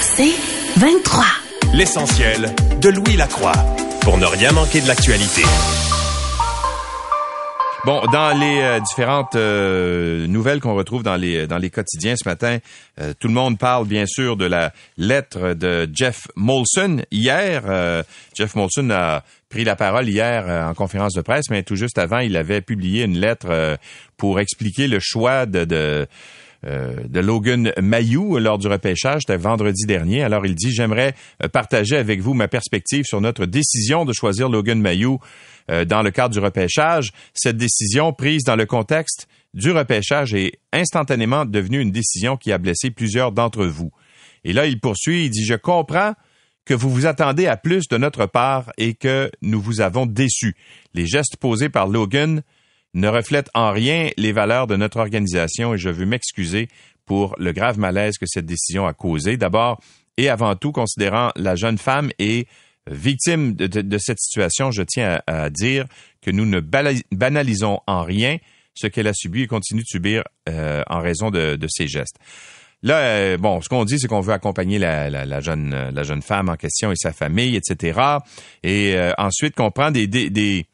C'est 23. L'essentiel de Louis Lacroix pour ne rien manquer de l'actualité. Bon, dans les euh, différentes euh, nouvelles qu'on retrouve dans les dans les quotidiens ce matin, euh, tout le monde parle bien sûr de la lettre de Jeff Molson hier. Jeff Molson a pris la parole hier en conférence de presse, mais tout juste avant, il avait publié une lettre pour expliquer le choix de, de de Logan Mayou lors du repêchage, c'était vendredi dernier. Alors il dit, j'aimerais partager avec vous ma perspective sur notre décision de choisir Logan Mayou euh, dans le cadre du repêchage. Cette décision prise dans le contexte du repêchage est instantanément devenue une décision qui a blessé plusieurs d'entre vous. Et là, il poursuit, il dit, je comprends que vous vous attendez à plus de notre part et que nous vous avons déçus. Les gestes posés par Logan ne reflètent en rien les valeurs de notre organisation et je veux m'excuser pour le grave malaise que cette décision a causé. D'abord et avant tout, considérant la jeune femme et victime de, cette situation, je tiens à, dire que nous ne banalisons en rien ce qu'elle a subi et continue de subir euh, en raison de, ses gestes. Là, euh, bon, ce qu'on dit, c'est qu'on veut accompagner la, jeune, femme en question et sa famille, etc. Et euh, ensuite qu'on prend des,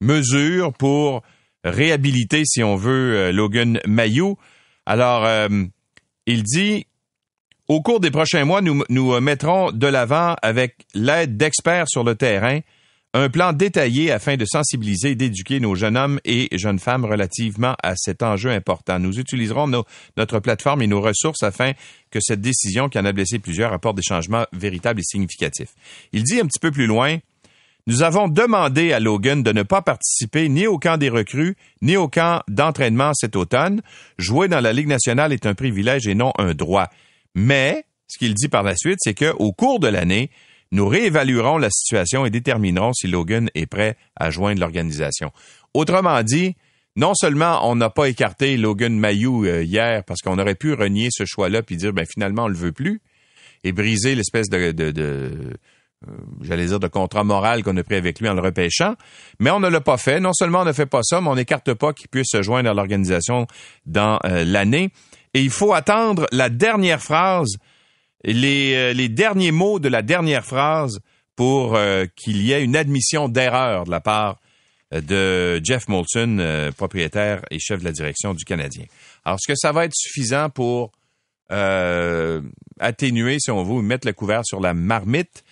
mesures pour réhabiliter, si on veut, Logan Mayou. Alors, il dit au cours des prochains mois, nous, nous mettrons de l'avant, avec l'aide d'experts sur le terrain, un plan détaillé afin de sensibiliser et d'éduquer nos jeunes hommes et jeunes femmes relativement à cet enjeu important. Nous utiliserons notre plateforme et nos ressources afin que cette décision, qui en a blessé plusieurs, apporte des changements véritables et significatifs. Il dit un petit peu plus loin, nous avons demandé à Logan de ne pas participer ni au camp des recrues, ni au camp d'entraînement cet automne. Jouer dans la Ligue nationale est un privilège et non un droit. Mais ce qu'il dit par la suite, c'est qu'au cours de l'année, nous réévaluerons la situation et déterminerons si Logan est prêt à joindre l'organisation. Autrement dit, non seulement on n'a pas écarté Logan Mayou euh, hier parce qu'on aurait pu renier ce choix-là puis dire ben finalement on le veut plus et briser l'espèce de, de, j'allais dire de contrat moral qu'on a pris avec lui en le repêchant, mais on ne l'a pas fait. Non seulement on ne fait pas ça, mais on n'écarte pas qu'il puisse se joindre à l'organisation dans euh, l'année et il faut attendre la dernière phrase, les, euh, derniers mots de la dernière phrase pour euh, qu'il y ait une admission d'erreur de la part euh, de Jeff Molson, propriétaire et chef de la direction du Canadien. Alors, est-ce que ça va être suffisant pour atténuer, si on veut, mettre le couvert sur la marmite?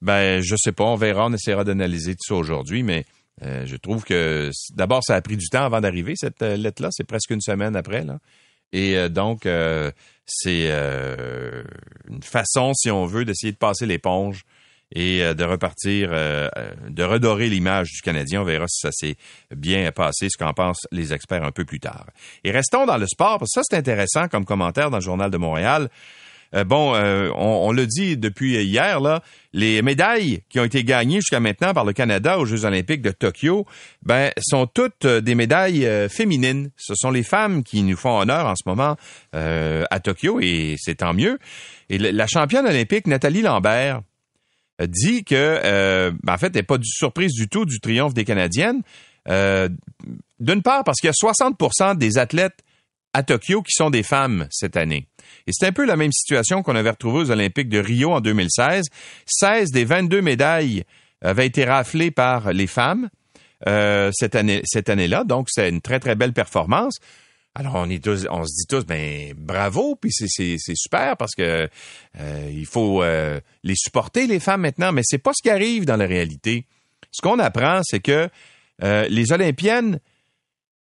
Ben, je sais pas, on verra, on essaiera d'analyser tout ça aujourd'hui, mais je trouve que d'abord, ça a pris du temps avant d'arriver, cette lettre-là. C'est presque une semaine après, là. Et euh, donc, euh, c'est euh, une façon, si on veut, d'essayer de passer l'éponge et de repartir, de redorer l'image du Canadien. On verra si ça s'est bien passé, ce qu'en pensent les experts un peu plus tard. Et restons dans le sport, parce que ça, c'est intéressant comme commentaire dans le Journal de Montréal. Euh, bon, euh, on, le dit depuis hier, là, les médailles qui ont été gagnées jusqu'à maintenant par le Canada aux Jeux olympiques de Tokyo, ben, sont toutes euh, des médailles féminines. Ce sont les femmes qui nous font honneur en ce moment à Tokyo et c'est tant mieux. Et la championne olympique Nathalie Lambert dit que, ben, en fait, elle n'est pas du, surprise du tout du triomphe des Canadiennes. D'une part, parce qu'il y a 60% des athlètes à Tokyo qui sont des femmes cette année. Et c'est un peu la même situation qu'on avait retrouvée aux Olympiques de Rio en 2016. 16 des 22 médailles avaient été raflées par les femmes euh, cette année cette année-là. Donc c'est une très très belle performance. Alors on se dit tous ben bravo puis c'est super parce que euh, faut euh, les supporter les femmes maintenant mais c'est pas ce qui arrive dans la réalité. Ce qu'on apprend c'est que les olympiennes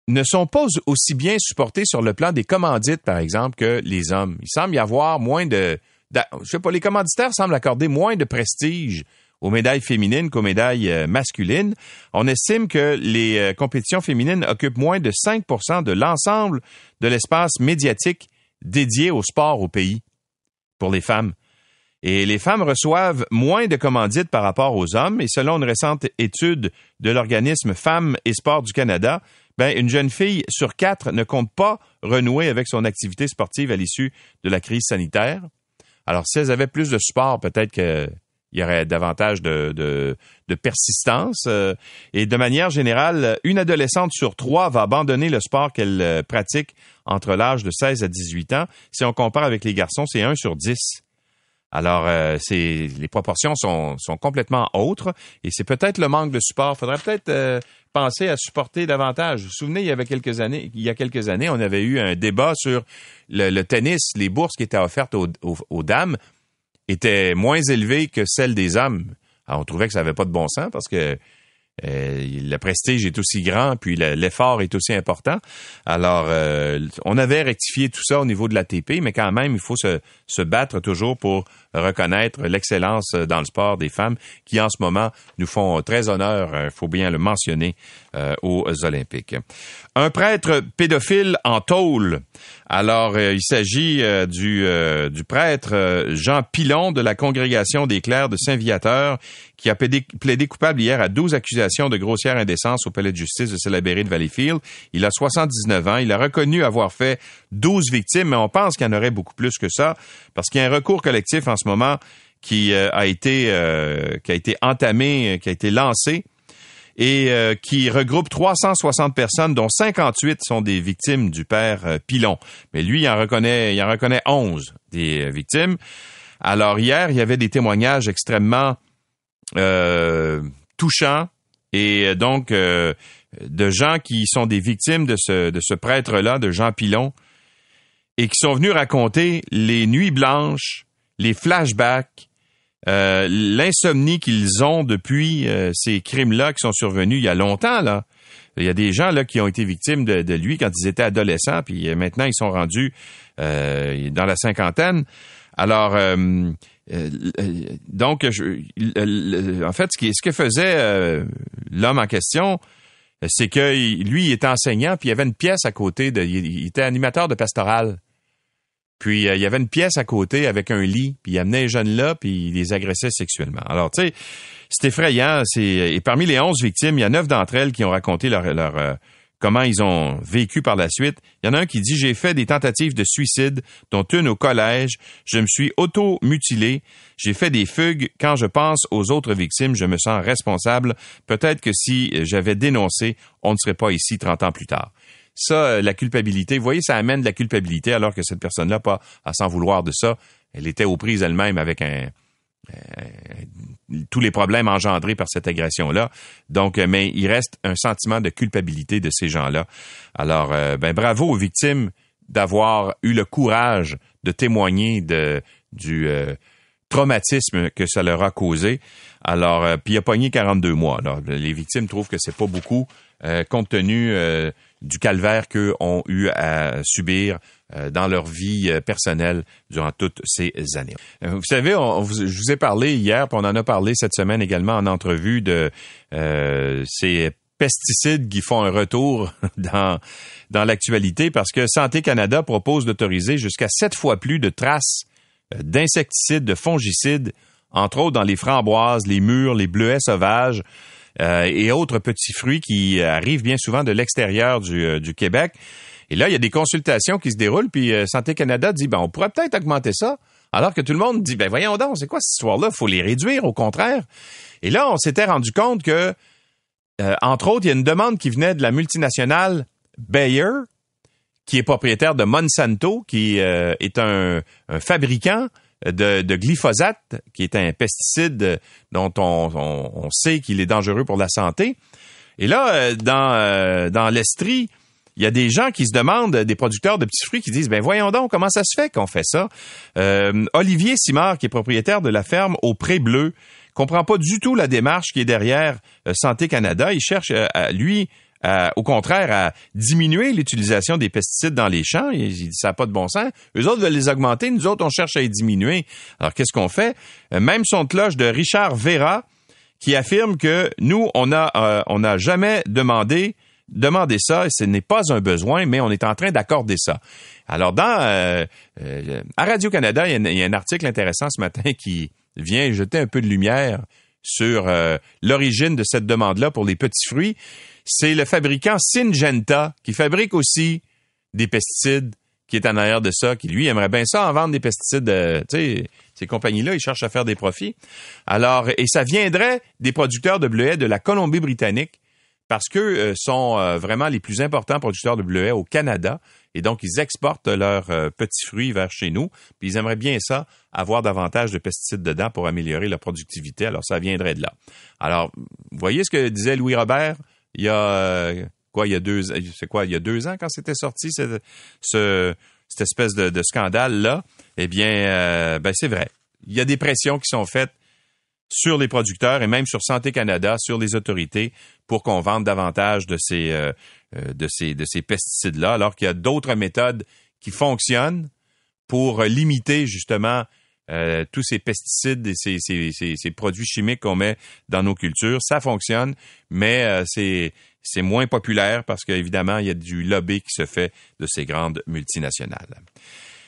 ne sont pas aussi bien supportés sur le plan des commandites, par exemple, que les hommes. Il semble y avoir moins de, je sais pas, les commanditaires semblent accorder moins de prestige aux médailles féminines qu'aux médailles euh, masculines. On estime que les euh, compétitions féminines occupent moins de 5% de l'ensemble de l'espace médiatique dédié au sport au pays pour les femmes. Et les femmes reçoivent moins de commandites par rapport aux hommes. Et selon une récente étude de l'organisme Femmes et Sport du Canada, ben, une jeune fille sur quatre ne compte pas renouer avec son activité sportive à l'issue de la crise sanitaire. Alors, si elles avaient plus de sport, peut-être qu'il y aurait davantage de, de, persistance. Euh, et de manière générale, une adolescente sur trois va abandonner le sport qu'elle euh, pratique entre l'âge de 16 à 18 ans. Si on compare avec les garçons, c'est un sur 10. Alors, euh, les proportions sont, sont complètement autres et c'est peut-être le manque de support. Faudrait peut-être euh, penser à supporter davantage. Vous vous souvenez, il y avait quelques années, il y a quelques années, on avait eu un débat sur le, tennis, les bourses qui étaient offertes aux, aux, dames étaient moins élevées que celles des hommes. On trouvait que ça n'avait pas de bon sens parce que euh, le prestige est aussi grand, puis l'effort est aussi important. Alors, euh, on avait rectifié tout ça au niveau de l'ATP, mais quand même, il faut se, battre toujours pour reconnaître l'excellence dans le sport des femmes qui, en ce moment, nous font très honneur, il euh, faut bien le mentionner, aux Olympiques. Un prêtre pédophile en tôle. Alors, il s'agit du, du prêtre Jean Pilon de la congrégation des clercs de Saint-Viateur qui a plaidé, coupable hier à 12 accusations de grossière indécence au palais de justice de Salaberry de Valleyfield. Il a 79 ans. Il a reconnu avoir fait 12 victimes, mais on pense qu'il y en aurait beaucoup plus que ça, parce qu'il y a un recours collectif en ce moment qui euh, a été euh, qui a été entamé, qui a été lancé et euh, qui regroupe 360 personnes, dont 58 sont des victimes du père Pilon. Mais lui, il en reconnaît, il en reconnaît 11 des victimes. Alors hier, il y avait des témoignages extrêmement euh, touchant et euh, donc euh, de gens qui sont des victimes de ce, de ce prêtre-là, de Jean Pilon, et qui sont venus raconter les nuits blanches, les flashbacks, l'insomnie qu'ils ont depuis ces crimes-là qui sont survenus il y a longtemps. Là. Il y a des gens là qui ont été victimes de, lui quand ils étaient adolescents, puis maintenant ils sont rendus dans la cinquantaine. Alors, euh, donc, en fait, ce, que faisait euh, l'homme en question, c'est que lui, il était enseignant, puis il y avait une pièce à côté. De, il, était animateur de pastoral. Puis euh, il y avait une pièce à côté avec un lit, puis il amenait les jeunes là, puis il les agressait sexuellement. Alors, tu sais, c'est effrayant. et parmi les onze victimes, il y a neuf d'entre elles qui ont raconté leur, leur comment ils ont vécu par la suite. Il y en a un qui dit J'ai fait des tentatives de suicide, dont une au collège. Je me suis auto-mutilé. J'ai fait des fugues. Quand je pense aux autres victimes, je me sens responsable. Peut-être que si j'avais dénoncé, on ne serait pas ici 30 ans plus tard. Ça, euh, la culpabilité, vous voyez, ça amène de la culpabilité alors que cette personne-là, pas à s'en vouloir de ça, elle était aux prises elle-même avec un, euh, tous les problèmes engendrés par cette agression-là. Donc, euh, mais il reste un sentiment de culpabilité de ces gens-là. Alors, euh, ben, bravo aux victimes d'avoir eu le courage de témoigner de, du traumatisme que ça leur a causé. Alors, puis il a pogné 42 mois. Alors, les victimes trouvent que c'est pas beaucoup compte tenu du calvaire qu'eux ont eu à subir euh, dans leur vie euh, personnelle durant toutes ces années. Euh, vous savez, je vous ai parlé hier, puis on en a parlé cette semaine également en entrevue de ces pesticides qui font un retour dans, dans l'actualité parce que Santé Canada propose d'autoriser jusqu'à sept fois plus de traces d'insecticides, de fongicides, entre autres dans les framboises, les mûres, les bleuets sauvages, euh, et autres petits fruits qui arrivent bien souvent de l'extérieur du, euh, du, Québec. Et là, il y a des consultations qui se déroulent, puis euh, Santé Canada dit, ben, on pourrait peut-être augmenter ça. Alors que tout le monde dit, ben voyons donc, c'est quoi cette histoire-là? faut les réduire, au contraire. Et là, on s'était rendu compte que, entre autres, il y a une demande qui venait de la multinationale Bayer, qui est propriétaire de Monsanto, qui est un fabricant de, glyphosate, qui est un pesticide dont on, sait qu'il est dangereux pour la santé. Et là, euh, dans, euh, dans l'Estrie, il y a des gens qui se demandent, des producteurs de petits fruits, qui disent, ben voyons donc, comment ça se fait qu'on fait ça? Euh, Olivier Simard, qui est propriétaire de la ferme au Pré Bleu, comprend pas du tout la démarche qui est derrière Santé Canada. Il cherche, à, lui, au contraire, à diminuer l'utilisation des pesticides dans les champs. ça n'a pas de bon sens. Eux autres veulent les augmenter, nous autres, on cherche à les diminuer. Alors, qu'est-ce qu'on fait? Euh, même son cloche de Richard Vera, qui affirme que nous, on a, euh, n'a jamais demandé demander ça, ce n'est pas un besoin, mais on est en train d'accorder ça. Alors, dans euh, à Radio-Canada, il y, a un article intéressant ce matin qui vient jeter un peu de lumière sur l'origine de cette demande-là pour les petits fruits c'est le fabricant Syngenta qui fabrique aussi des pesticides qui est en arrière de ça, qui lui aimerait bien ça en vendre des pesticides. Euh, tu sais, ces compagnies-là, ils cherchent à faire des profits. Alors, et ça viendrait des producteurs de bleuets de la Colombie-Britannique, parce qu'eux sont vraiment les plus importants producteurs de bleuets au Canada. Et donc, ils exportent leurs petits fruits vers chez nous. Puis ils aimeraient bien ça, avoir davantage de pesticides dedans pour améliorer leur productivité. Alors, ça viendrait de là. Alors, voyez ce que disait Louis Robert? Il y a quoi, il y a deux, c'est quoi, il y a deux ans quand c'était sorti ce, cette espèce de, scandale là. Eh bien, ben c'est vrai. Il y a des pressions qui sont faites sur les producteurs et même sur Santé Canada, sur les autorités, pour qu'on vende davantage de ces, euh, euh, de ces, de ces pesticides-là, alors qu'il y a d'autres méthodes qui fonctionnent pour limiter justement euh, tous ces pesticides et ces, produits chimiques qu'on met dans nos cultures. Ça fonctionne, mais c'est c'est moins populaire parce qu'évidemment, il y a du lobby qui se fait de ces grandes multinationales.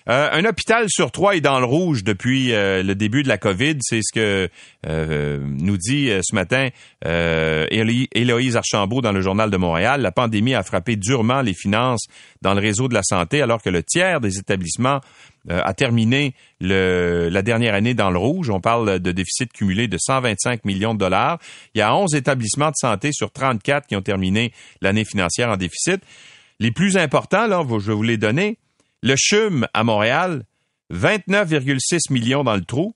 Euh, un hôpital sur trois est dans le rouge depuis euh, le début de la COVID. C'est ce que euh, nous dit ce matin Héloïse Archambault dans le Journal de Montréal. La pandémie a frappé durement les finances dans le réseau de la santé alors que le tiers des établissements a terminé la dernière année dans le rouge. On parle de déficit cumulé de 125 millions de dollars. Il y a 11 établissements de santé sur 34 qui ont terminé l'année financière en déficit. Les plus importants, là, je vais vous les donner. Le CHUM à Montréal, 29,6 millions dans le trou.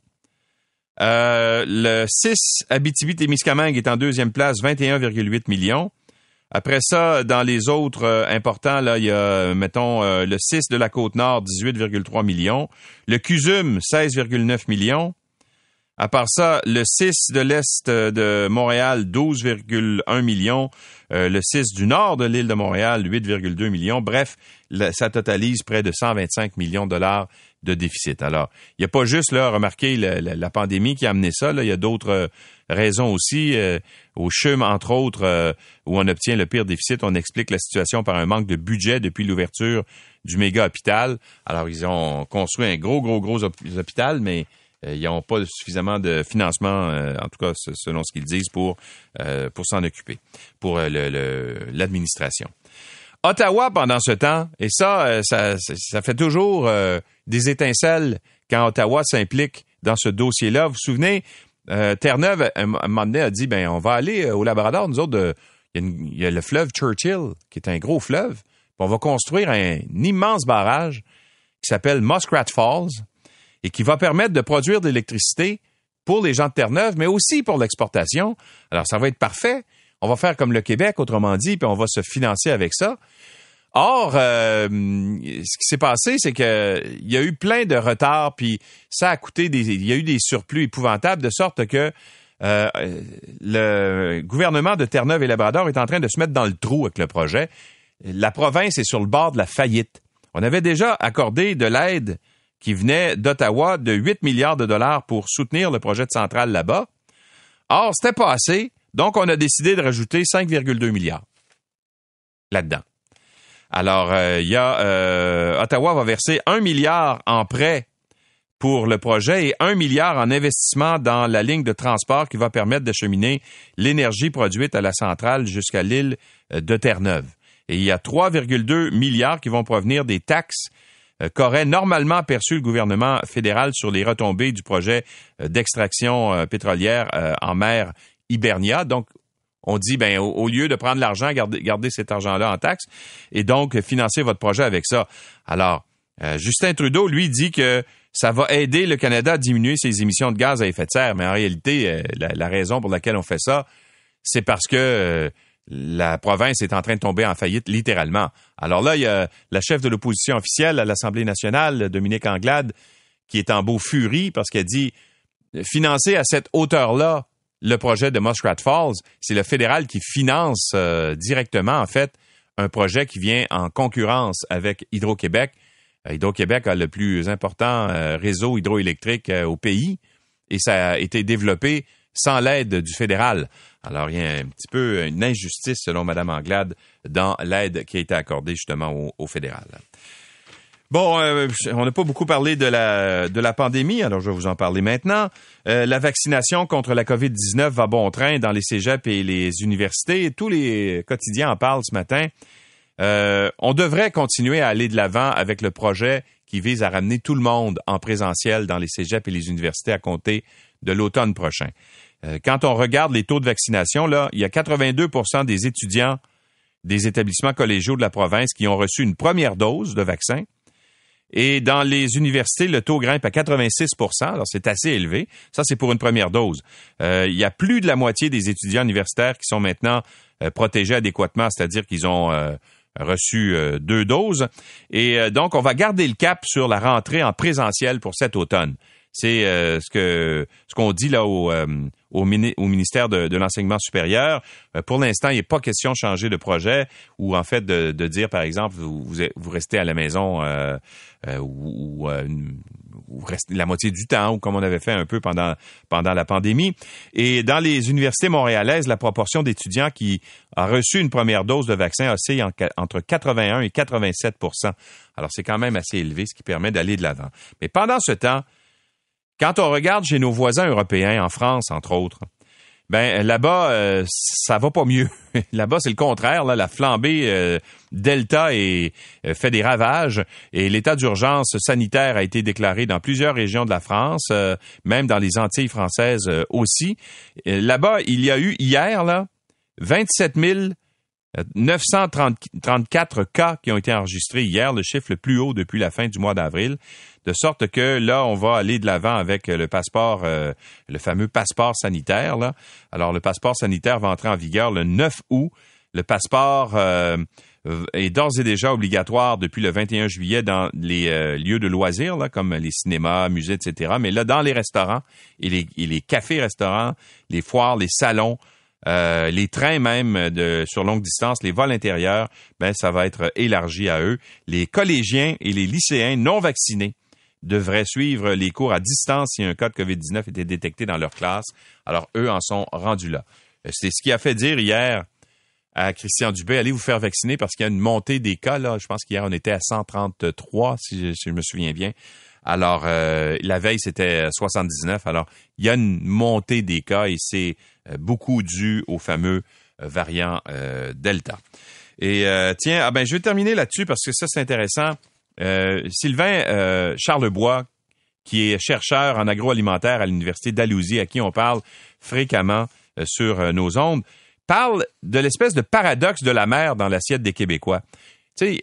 Euh, le 6 Abitibi-Témiscamingue est en deuxième place, 21,8 millions. Après ça, dans les autres euh, importants, là, il y a, mettons, euh, le 6 de la Côte-Nord, 18,3 millions. Le CUSUM, 16,9 millions. À part ça, le 6 de l'Est de Montréal, 12,1 millions. le 6 du Nord de l'île de Montréal, 8,2 millions. Bref, ça totalise près de 125 millions de dollars de déficit. Alors, il n'y a pas juste là remarquer la, pandémie qui a amené ça. Il y a d'autres euh, raisons aussi. Euh, au CHUM, entre autres, euh, où on obtient le pire déficit, on explique la situation par un manque de budget depuis l'ouverture du méga hôpital. Alors, ils ont construit un gros, gros, gros hôpital, mais ils n'ont pas suffisamment de financement, en tout cas selon ce qu'ils disent, pour, pour s'en occuper, pour l'administration. Ottawa, pendant ce temps, et ça, euh, ça, ça fait toujours euh, des étincelles quand Ottawa s'implique dans ce dossier-là. Vous vous souvenez, euh, Terre-Neuve, un moment donné, a dit, ben, on va aller au Labrador, nous autres, il y, a le fleuve Churchill, qui est un gros fleuve, on va construire un, immense barrage qui s'appelle Muskrat Falls et qui va permettre de produire de l'électricité pour les gens de Terre-Neuve, mais aussi pour l'exportation. Alors, ça va être parfait on va faire comme le Québec, autrement dit, puis on va se financer avec ça. Or, euh, ce qui s'est passé, c'est que il y a eu plein de retards, puis ça a coûté des, il y a eu des surplus épouvantables, de sorte que euh, le gouvernement de Terre-Neuve et Labrador est en train de se mettre dans le trou avec le projet. La province est sur le bord de la faillite. On avait déjà accordé de l'aide qui venait d'Ottawa de 8 milliards de dollars pour soutenir le projet de centrale là-bas. Or, c'était pas assez. Donc, on a décidé de rajouter 5,2 milliards là-dedans. Alors, euh, il y a euh, Ottawa va verser 1 milliard en prêt pour le projet et 1 milliard en investissement dans la ligne de transport qui va permettre d'acheminer l'énergie produite à la centrale jusqu'à l'île euh, de Terre-Neuve. Et il y a 3,2 milliards qui vont provenir des taxes qu'aurait normalement perçu le gouvernement fédéral sur les retombées du projet d'extraction pétrolière en mer Donc, on dit, ben, au, lieu de prendre l'argent, gardez, cet argent-là en taxes et donc financer votre projet avec ça. Alors, euh, Justin Trudeau, lui, dit que ça va aider le Canada à diminuer ses émissions de gaz à effet de serre. Mais en réalité, euh, la, raison pour laquelle on fait ça, c'est parce que euh, la province est en train de tomber en faillite, littéralement. Alors là, il y a la chef de l'opposition officielle à l'Assemblée nationale, Dominique Anglade, qui est en beau furie parce qu'elle dit financer à cette hauteur-là le projet de Muskrat Falls, c'est le fédéral qui finance euh, directement, en fait, un projet qui vient en concurrence avec Hydro-Québec. Euh, Hydro-Québec a le plus important euh, réseau hydroélectrique au pays et ça a été développé sans l'aide du fédéral. Alors, il y a un petit peu une injustice, selon Mme Anglade, dans l'aide qui a été accordée justement au, au fédéral. Bon, euh, on n'a pas beaucoup parlé de la, de la pandémie, alors je vais vous en parler maintenant. Euh, la vaccination contre la COVID-19 va bon train dans les cégeps et les universités. Tous les quotidiens en parlent ce matin. Euh, on devrait continuer à aller de l'avant avec le projet qui vise à ramener tout le monde en présentiel dans les cégeps et les universités à compter de l'automne prochain. quand on regarde les taux de vaccination, là, il y a 82% des étudiants des établissements collégiaux de la province qui ont reçu une première dose de vaccin. Et dans les universités, le taux grimpe à 86% alors c'est assez élevé. Ça, c'est pour une première dose. Euh, il y a plus de la moitié des étudiants universitaires qui sont maintenant euh, protégés adéquatement, c'est-à-dire qu'ils ont euh, reçu deux doses. Et donc, on va garder le cap sur la rentrée en présentiel pour cet automne. C'est ce que ce qu'on dit là au, au, ministère de, l'enseignement supérieur. Euh, pour l'instant, il n'est pas question de changer de projet ou en fait de, dire, par exemple, vous, restez à la maison euh, euh, ou, restez la moitié du temps, ou comme on avait fait un peu pendant pendant la pandémie. Et dans les universités montréalaises, la proportion d'étudiants qui a reçu une première dose de vaccin oscille entre 81 et 87% Alors c'est quand même assez élevé, ce qui permet d'aller de l'avant. Mais pendant ce temps, quand on regarde chez nos voisins européens, en France entre autres, ben là-bas, euh, ça va pas mieux. là-bas, c'est le contraire. Là, la flambée euh, Delta est, euh, fait des ravages et l'état d'urgence sanitaire a été déclaré dans plusieurs régions de la France, même dans les Antilles françaises aussi. là-bas, il y a eu hier là 27 934 cas qui ont été enregistrés hier, le chiffre le plus haut depuis la fin du mois d'avril de sorte que là, on va aller de l'avant avec le passeport, euh, le fameux passeport sanitaire. Là. Alors, le passeport sanitaire va entrer en vigueur le 9 août. Le passeport euh, est d'ores et déjà obligatoire depuis le 21 juillet dans les euh, lieux de loisirs, là, comme les cinémas, musées, etc. Mais là, dans les restaurants et les, les cafés-restaurants, les foires, les salons, les trains même de sur longue distance, les vols intérieurs, ben ça va être élargi à eux. Les collégiens et les lycéens non vaccinés devraient suivre les cours à distance si un cas de COVID-19 était détecté dans leur classe. Alors, eux en sont rendus là. Euh, c'est ce qui a fait dire hier à Christian Dubé, allez vous faire vacciner parce qu'il y a une montée des cas. Là. Je pense qu'hier, on était à 133, si je, me souviens bien. Alors, euh, la veille, c'était 79. Alors, il y a une montée des cas et c'est euh, beaucoup dû au fameux variant Delta. Et tiens, ah ben, je vais terminer là-dessus parce que ça, c'est intéressant. Euh, Sylvain euh, Charlebois, qui est chercheur en agroalimentaire à l'Université d'Alousie, à qui on parle fréquemment euh, sur nos ondes, parle de l'espèce de paradoxe de la mer dans l'assiette des Québécois.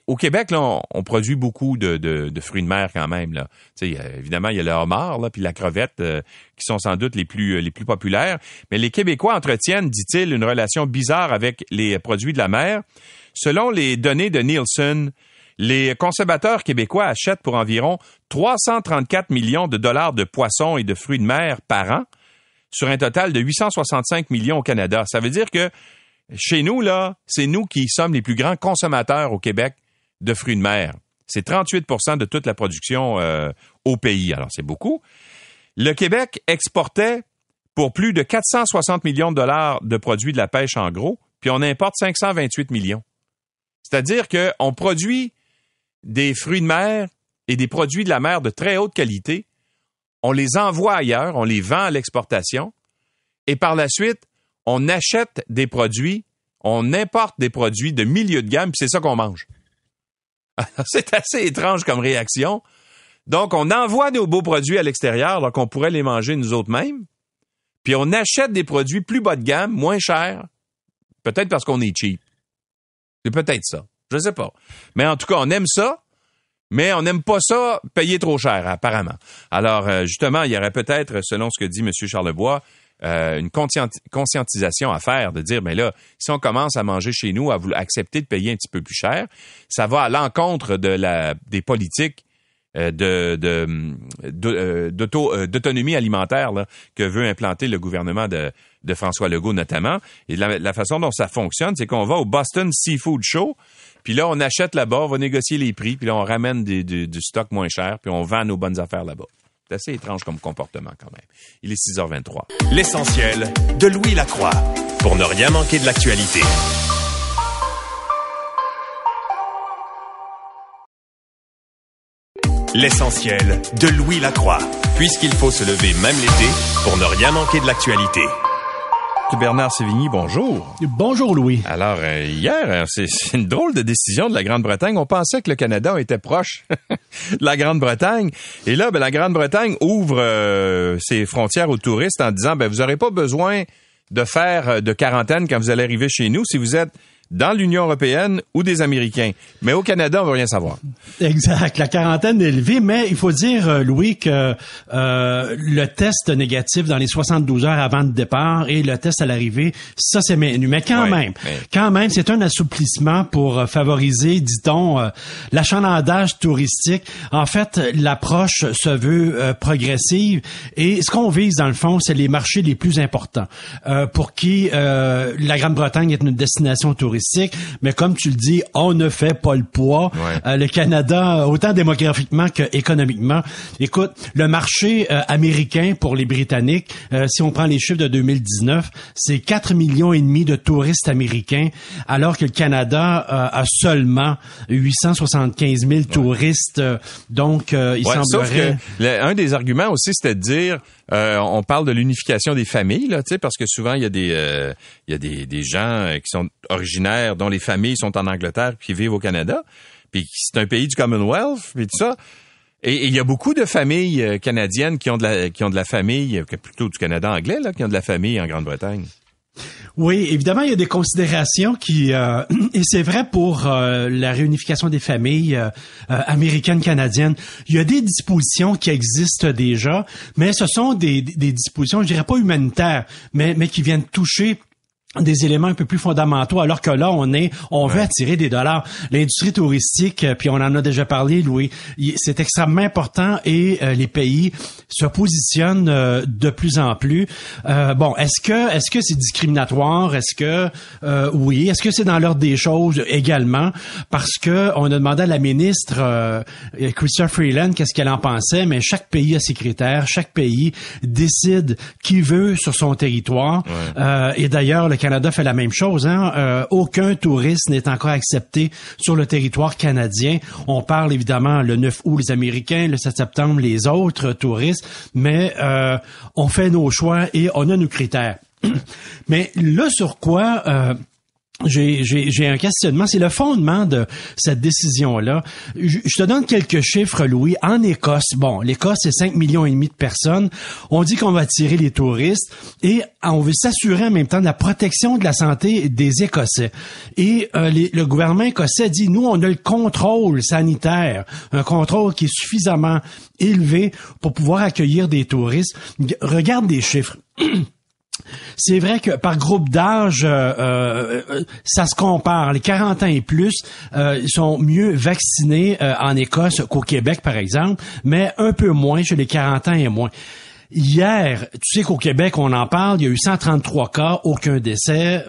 au Québec, on, produit beaucoup de, fruits de mer quand même. Évidemment, il y a le homard, puis la crevette, qui sont sans doute les plus, les plus populaires. Mais les Québécois entretiennent, dit-il, une relation bizarre avec les produits de la mer. Selon les données de Nielsen, les consommateurs québécois achètent pour environ 334 millions de dollars de poissons et de fruits de mer par an sur un total de 865 millions au Canada. Ça veut dire que chez nous, là, c'est nous qui sommes les plus grands consommateurs au Québec de fruits de mer. C'est 38% de toute la production euh, au pays. Alors, c'est beaucoup. Le Québec exportait pour plus de 460 millions de dollars de produits de la pêche en gros, puis on importe 528 millions. C'est-à-dire qu'on produit des fruits de mer et des produits de la mer de très haute qualité, on les envoie ailleurs, on les vend à l'exportation, et par la suite, on achète des produits, on importe des produits de milieu de gamme, puis c'est ça qu'on mange. c'est assez étrange comme réaction. Donc, on envoie nos beaux produits à l'extérieur alors qu'on pourrait les manger nous autres mêmes, puis on achète des produits plus bas de gamme, moins chers, peut-être parce qu'on est cheap. C'est peut-être ça. Je sais pas. Mais en tout cas, on aime ça, mais on n'aime pas ça payer trop cher, apparemment. Alors, euh, justement, il y aurait peut-être, selon ce que dit M. Charlebois, euh, une conscientisation à faire, de dire, mais là, si on commence à manger chez nous, à accepter de payer un petit peu plus cher, ça va à l'encontre de la, des politiques euh, de, d'autonomie alimentaire que veut implanter le gouvernement de, de François Legault notamment. Et la façon dont ça fonctionne, c'est qu'on va au Boston Seafood Show, puis là, on achète là-bas, on va négocier les prix, puis là, on ramène du, stock moins cher, puis on vend nos bonnes affaires là-bas. C'est assez étrange comme comportement quand même. Il est 6h23. L'essentiel de Louis Lacroix pour ne rien manquer de l'actualité. L'essentiel de Louis Lacroix, puisqu'il faut se lever même l'été pour ne rien manquer de l'actualité. Bernard Sévigny, bonjour. Bonjour Louis. Alors, euh, hier, euh, c'est une drôle de décision de la Grande-Bretagne. On pensait que le Canada était proche de la Grande-Bretagne. Et là, ben, la Grande-Bretagne ouvre euh, ses frontières aux touristes en disant, ben, vous n'aurez pas besoin de faire de quarantaine quand vous allez arriver chez nous si vous êtes dans l'Union européenne ou des Américains. Mais au Canada, on veut rien savoir. Exact. La quarantaine est élevée, mais il faut dire, euh, Louis, que euh, le test négatif dans les 72 heures avant le départ et le test à l'arrivée, ça c'est maintenu. Mais quand même, quand même, c'est un assouplissement pour euh, favoriser, dit-on, euh, l'achalandage touristique. En fait, l'approche se veut progressive et ce qu'on vise dans le fond, c'est les marchés les plus importants pour qui la Grande-Bretagne est une destination touristique mais comme tu le dis, on ne fait pas le poids. Euh, le Canada, autant démographiquement que économiquement. Écoute, le marché euh, américain pour les Britanniques, euh, si on prend les chiffres de 2019, c'est 4 millions et demi de touristes américains, alors que le Canada a seulement 875 000 touristes. donc, il semblerait... un des arguments aussi, c'était de dire euh, on parle de l'unification des familles, là, parce que souvent il y a des euh, y a des, des gens qui sont originaires dont les familles sont en Angleterre puis qui vivent au Canada, puis c'est un pays du Commonwealth, puis tout ça. Et il y a beaucoup de familles euh, canadiennes qui ont de la qui ont de la famille, plutôt du Canada anglais là, qui ont de la famille en Grande-Bretagne. Oui, évidemment, il y a des considérations qui, euh, et c'est vrai pour euh, la réunification des familles euh, américaines, canadiennes, il y a des dispositions qui existent déjà, mais ce sont des, des dispositions, je dirais pas humanitaires, mais, mais qui viennent toucher des éléments un peu plus fondamentaux alors que là on est on veut attirer des dollars. L'industrie touristique euh, puis on en a déjà parlé Louis c'est extrêmement important et euh, les pays se positionnent euh, de plus en plus. Bon est-ce que est-ce que c'est discriminatoire? Est-ce que oui. Est-ce que c'est dans l'ordre des choses également? Parce que on a demandé à la ministre Christopher Freeland qu'est-ce qu'elle en pensait mais chaque pays a ses critères chaque pays décide qui veut sur son territoire. Et d'ailleurs le Canada fait la même chose. Hein? Euh, aucun touriste n'est encore accepté sur le territoire canadien. On parle évidemment le 9 août les Américains, le 7 septembre les autres touristes, mais euh, on fait nos choix et on a nos critères. mais là sur quoi euh, j'ai un questionnement. C'est le fondement de cette décision-là. Je, te donne quelques chiffres, Louis. En Écosse, bon, l'Écosse, c'est 5 millions et demi de personnes. On dit qu'on va attirer les touristes et on veut s'assurer en même temps de la protection de la santé des Écossais. Et euh, le gouvernement écossais dit, nous, on a le contrôle sanitaire, un contrôle qui est suffisamment élevé pour pouvoir accueillir des touristes. Regarde des chiffres. C'est vrai que par groupe d'âge, euh, euh, ça se compare. Les 40 ans et plus euh, sont mieux vaccinés en Écosse qu'au Québec, par exemple, mais un peu moins chez les 40 ans et moins. Hier, tu sais qu'au Québec, on en parle, il y a eu 133 cas, aucun décès.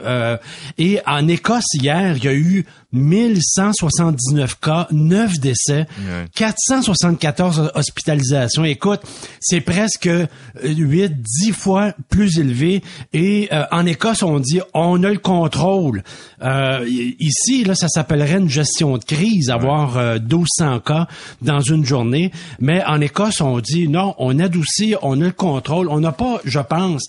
et en Écosse, hier, il y a eu 1179 cas, 9 décès, 474 hospitalisations. Écoute, c'est presque 8, euh, 10 fois plus élevé. Et euh, en Écosse, on dit on a le contrôle. Euh, ici, là, ça s'appellerait une gestion de crise, avoir 1200 cas dans une journée. Mais en Écosse, on dit non, on adoucit, on a le contrôle. On n'a pas, je pense,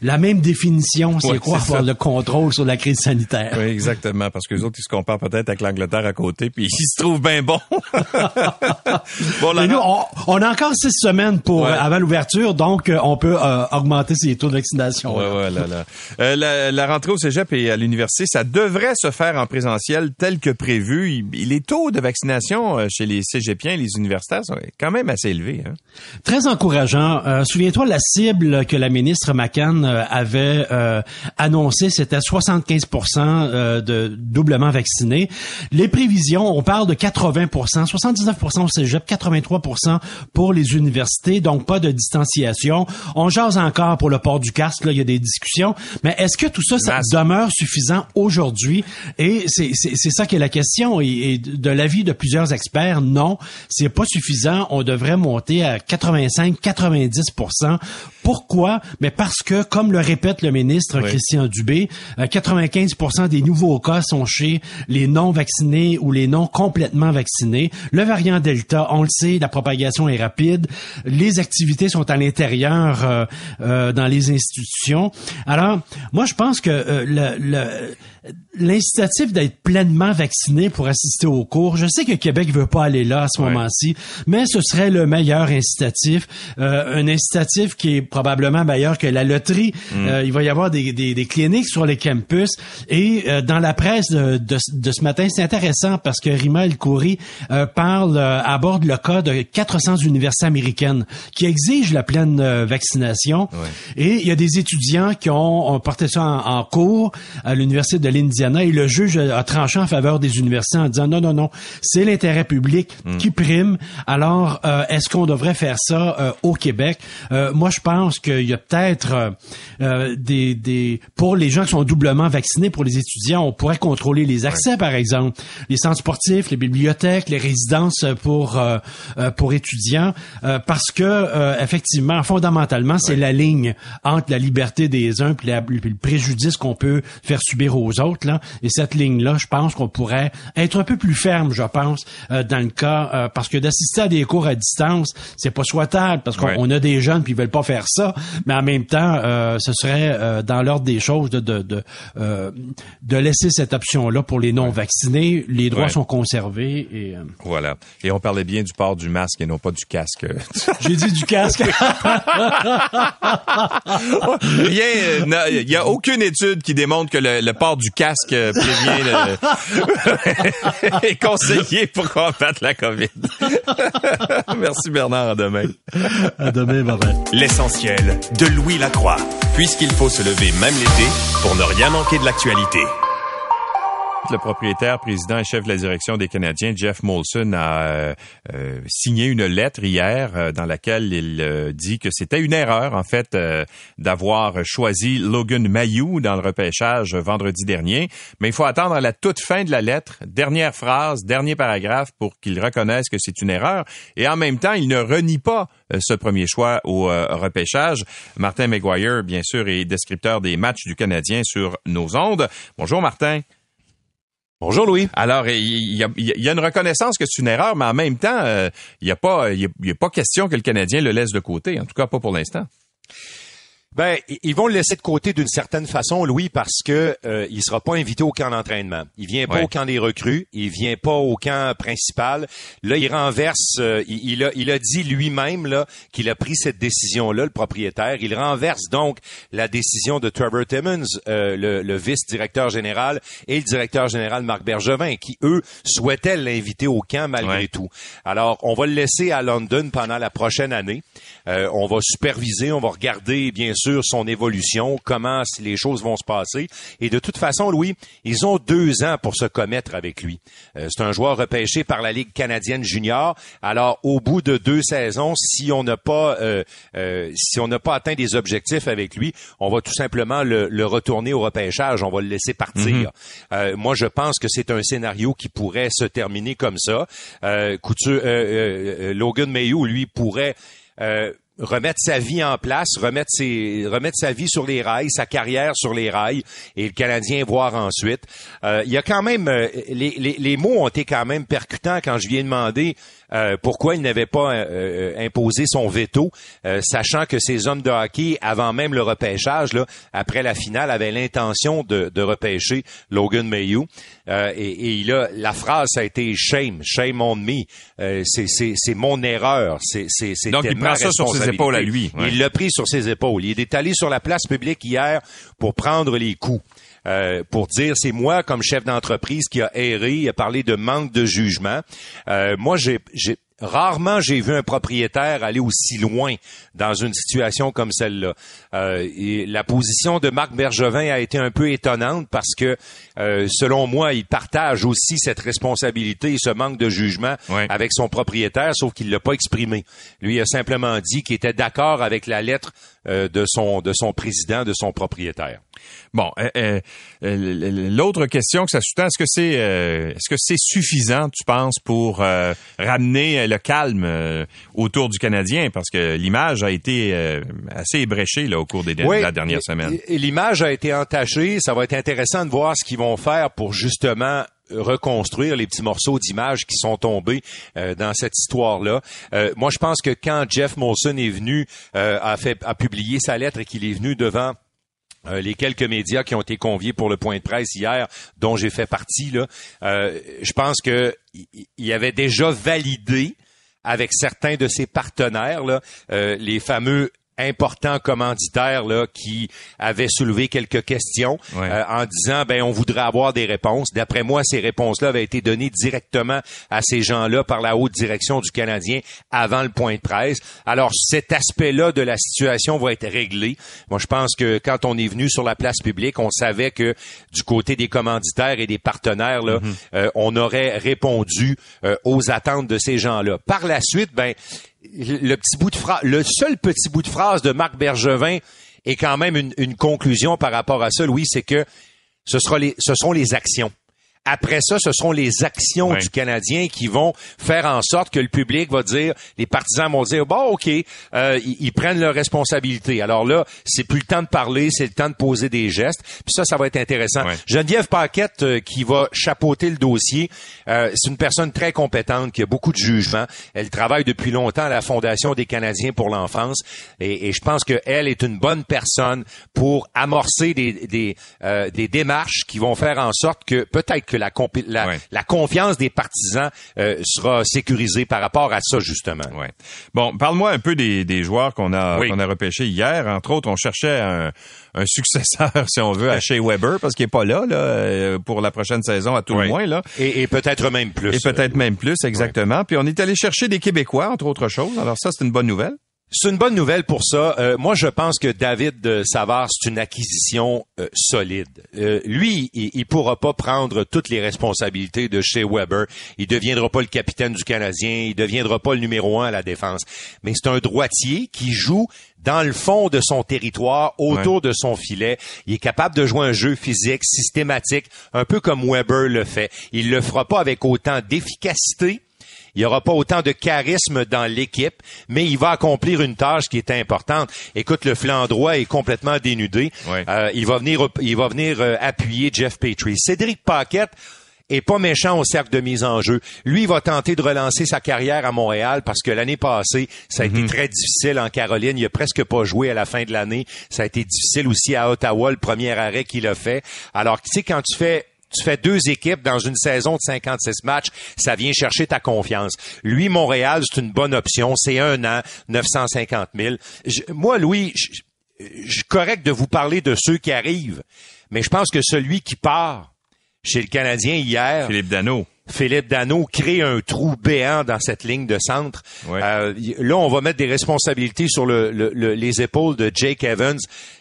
la même définition, c'est quoi avoir le contrôle sur la crise sanitaire? Oui, exactement, parce que les autres, ils se comparent peut-être avec l'Angleterre à côté, puis ils se trouvent bien bons. bon, là, nous, on, a encore six semaines pour avant l'ouverture, donc euh, on peut euh, augmenter ces taux de vaccination. Ouais, ouais, là, là. Euh, la, la, rentrée au cégep et à l'université, ça devrait se faire en présentiel tel que prévu. les taux de vaccination chez les cégepiens et les universitaires sont quand même assez élevés. Hein? Très encourageant. Souviens-toi la cible que la ministre McCann avait euh, annoncé, c'était 75% euh, de doublement vaccinés. Les prévisions, on parle de 80% 79% au cégep, 83% pour les universités, donc pas de distanciation. On jase encore pour le port du casque, là, il y a des discussions, mais est-ce que tout ça, ça demeure suffisant aujourd'hui? Et c'est ça qui est la question. Et, et de l'avis de plusieurs experts, non, c'est pas suffisant. On devrait monter à 85-90 pourquoi? Mais parce que, comme le répète le ministre Christian Dubé, 95% euh, des nouveaux cas sont chez les non vaccinés ou les non complètement vaccinés. Le variant Delta, on le sait, la propagation est rapide. Les activités sont à l'intérieur euh, euh, dans les institutions. Alors, moi, je pense que le l'incitatif d'être pleinement vacciné pour assister aux cours, je sais que Québec veut pas aller là à ce moment-ci, mais ce serait le meilleur incitatif, euh, un incitatif qui est probablement meilleur que la loterie. Mm. Euh, il va y avoir des, des, des, cliniques sur les campus. Et euh, dans la presse de, de, ce matin, c'est intéressant parce que Rima El Khoury parle, aborde le cas de 400 universités américaines qui exigent la pleine vaccination. Et il y a des étudiants qui ont, porté ça en, en cours à l'université de l'Indiana et le juge a tranché en faveur des universités en disant non, non, non, c'est l'intérêt public hmm. qui prime. Alors, euh, est-ce qu'on devrait faire ça euh, au Québec? Euh, moi, je pense qu'il y a peut-être des, des... Pour les gens qui sont doublement vaccinés, pour les étudiants, on pourrait contrôler les accès, par exemple. Les centres sportifs, les bibliothèques, les résidences pour, pour étudiants, parce que, effectivement, fondamentalement, c'est la ligne entre la liberté des uns et, le préjudice qu'on peut faire subir aux autres. Là. Et cette ligne-là, je pense qu'on pourrait être un peu plus ferme, je pense, euh, dans le cas, euh, parce que d'assister à des cours à distance, c'est pas souhaitable, parce qu'on a des jeunes qui veulent pas faire ça, mais en même temps, euh, ce serait dans l'ordre des choses de de, de, de laisser cette option-là pour les non-vaccinés. Les droits sont conservés. Et, Voilà. Et on parlait bien du port du masque et non pas du casque. J'ai dit du casque. Rien, il n'y a aucune étude qui démontre que le, le port du casque prévient le... est conseillé pour combattre la COVID. Merci Bernard, à demain. À demain, bye L'essentiel de Louis Lacroix, puisqu'il faut se lever même l'été pour ne rien manquer de l'actualité. Le propriétaire, président et chef de la direction des Canadiens, Jeff Molson, a euh, euh, signé une lettre hier euh, dans laquelle il dit que c'était une erreur, en fait, d'avoir choisi Logan Mayou dans le repêchage vendredi dernier. Mais il faut attendre la toute fin de la lettre, dernière phrase, dernier paragraphe, pour qu'il reconnaisse que c'est une erreur. Et en même temps, il ne renie pas ce premier choix au repêchage. Martin McGuire, bien sûr, est descripteur des matchs du Canadien sur nos ondes. Bonjour, Martin. Bonjour Louis. Alors, il y, a, une reconnaissance que c'est une erreur, mais en même temps, euh, il n'y a, pas, il a pas question que le Canadien le laisse de côté, en tout cas pas pour l'instant. Ben, ils vont le laisser de côté d'une certaine façon, Louis, parce que euh, il sera pas invité au camp d'entraînement. Il vient pas au camp des recrues, il vient pas au camp principal. Là, il renverse. Euh, il, a, il a dit lui-même là qu'il a pris cette décision-là, le propriétaire. Il renverse donc la décision de Trevor Timmons, euh, le, vice-directeur général, et le directeur général Marc Bergevin, qui eux souhaitaient l'inviter au camp malgré tout. Alors, on va le laisser à London pendant la prochaine année. Euh, on va superviser, on va regarder bien sûr son évolution, comment les choses vont se passer. Et de toute façon, Louis, ils ont deux ans pour se commettre avec lui. Euh, c'est un joueur repêché par la Ligue canadienne junior. Alors, au bout de deux saisons, si on n'a pas euh, si on n'a pas atteint des objectifs avec lui, on va tout simplement le, retourner au repêchage. On va le laisser partir. Mhm. moi, je pense que c'est un scénario qui pourrait se terminer comme ça. Couture, Logan Mayou, lui, pourrait euh, remettre sa vie en place, remettre sa vie sur les rails, sa carrière sur les rails, et le Canadien voir ensuite. Euh, il y a quand même euh, les, les, les, mots ont été quand même percutants quand je lui ai demandé euh, pourquoi il n'avait pas euh, imposé son veto, sachant que ces hommes de hockey, avant même le repêchage, là, après la finale, avaient l'intention de, de, repêcher Logan Mayhew. Et, et, il a, la phrase a été shame, shame on me. c'est mon erreur. C'est donc il prend ça sur ses épaules à lui. Il l'a pris sur ses épaules. Il est allé sur la place publique hier pour prendre les coups. Euh, pour dire c'est moi comme chef d'entreprise qui a erré, il a parlé de manque de jugement. Euh, moi, j'ai Rarement j'ai vu un propriétaire aller aussi loin dans une situation comme celle-là. Euh, la position de Marc Bergevin a été un peu étonnante parce que, euh, selon moi, il partage aussi cette responsabilité et ce manque de jugement avec son propriétaire, sauf qu'il l'a pas exprimé. Lui a simplement dit qu'il était d'accord avec la lettre euh, de son de son président, de son propriétaire. Bon, l'autre question que ça sous est-ce que c'est est-ce que c'est suffisant, tu penses, pour ramener le calme euh, autour du Canadien? Parce que l'image a été euh, assez ébréchée là, au cours des de la dernière semaine. L'image a été entachée. Ça va être intéressant de voir ce qu'ils vont faire pour justement reconstruire les petits morceaux d'image qui sont tombés euh, dans cette histoire-là. moi, je pense que quand Jeff Molson est venu, a fait, a publié sa lettre et qu'il est venu devant euh, les quelques médias qui ont été conviés pour le point de presse hier, dont j'ai fait partie, là, euh, je pense que il avait déjà validé avec certains de ses partenaires là, euh, les fameux important commanditaire là qui avait soulevé quelques questions euh, en disant ben on voudrait avoir des réponses. D'après moi, ces réponses-là avaient été données directement à ces gens-là par la haute direction du Canadien avant le point de presse. Alors cet aspect-là de la situation va être réglé. Moi, je pense que quand on est venu sur la place publique, on savait que du côté des commanditaires et des partenaires là, mm-hmm. euh, on aurait répondu euh, aux attentes de ces gens-là. Par la suite, ben le petit bout de phrase, le seul petit bout de phrase de Marc Bergevin est quand même une, conclusion par rapport à ça, Louis, c'est que ce sera les, ce sont les actions. Après ça, ce seront les actions du Canadien qui vont faire en sorte que le public va dire, les partisans vont dire, bon, ok, euh, ils, prennent leurs responsabilités. Alors là, c'est plus le temps de parler, c'est le temps de poser des gestes. Puis ça, ça va être intéressant. Geneviève Paquette, euh, qui va chapeauter le dossier, euh, c'est une personne très compétente, qui a beaucoup de jugement. Elle travaille depuis longtemps à la Fondation des Canadiens pour l'enfance, et, et, je pense qu'elle est une bonne personne pour amorcer des, des, des démarches qui vont faire en sorte que peut-être que la, la, confiance des partisans euh, sera sécurisée par rapport à ça, justement. Ouais. Bon, parle-moi un peu des, des joueurs qu'on a, qu'on a repêchés hier. Entre autres, on cherchait un, un successeur, si on veut, à Shea Weber, parce qu'il est pas là, là euh, pour la prochaine saison, à tout le moins. Là. Et, et peut-être même plus. Et peut-être même plus, exactement. Puis on est allé chercher des Québécois, entre autres choses. Alors ça, c'est une bonne nouvelle. C'est une bonne nouvelle pour ça. Euh, moi, je pense que David Savard, c'est une acquisition euh, solide. Euh, lui, il, il pourra pas prendre toutes les responsabilités de chez Weber. Il deviendra pas le capitaine du Canadien. Il deviendra pas le numéro un à la défense. Mais c'est un droitier qui joue dans le fond de son territoire, autour de son filet. Il est capable de jouer un jeu physique systématique, un peu comme Weber le fait. Il le fera pas avec autant d'efficacité, il n'y aura pas autant de charisme dans l'équipe, mais il va accomplir une tâche qui est importante. Écoute, le flanc droit est complètement dénudé. Euh, il va venir, il va venir euh, appuyer Jeff Petrie. Cédric Paquette est pas méchant au cercle de mise en jeu. Lui, il va tenter de relancer sa carrière à Montréal parce que l'année passée, ça a été mhm. très difficile en Caroline. Il a presque pas joué à la fin de l'année. Ça a été difficile aussi à Ottawa, le premier arrêt qu'il a fait. Alors, tu sais, quand tu fais tu fais deux équipes dans une saison de 56 matchs, ça vient chercher ta confiance. Lui, Montréal, c'est une bonne option. C'est un an, 950 000. moi, Louis, je, je correct de vous parler de ceux qui arrivent, mais je pense que celui qui part chez le Canadien hier... Philippe Dano. Philippe Dano crée un trou béant dans cette ligne de centre. Euh, là, on va mettre des responsabilités sur le, les épaules de Jake Evans.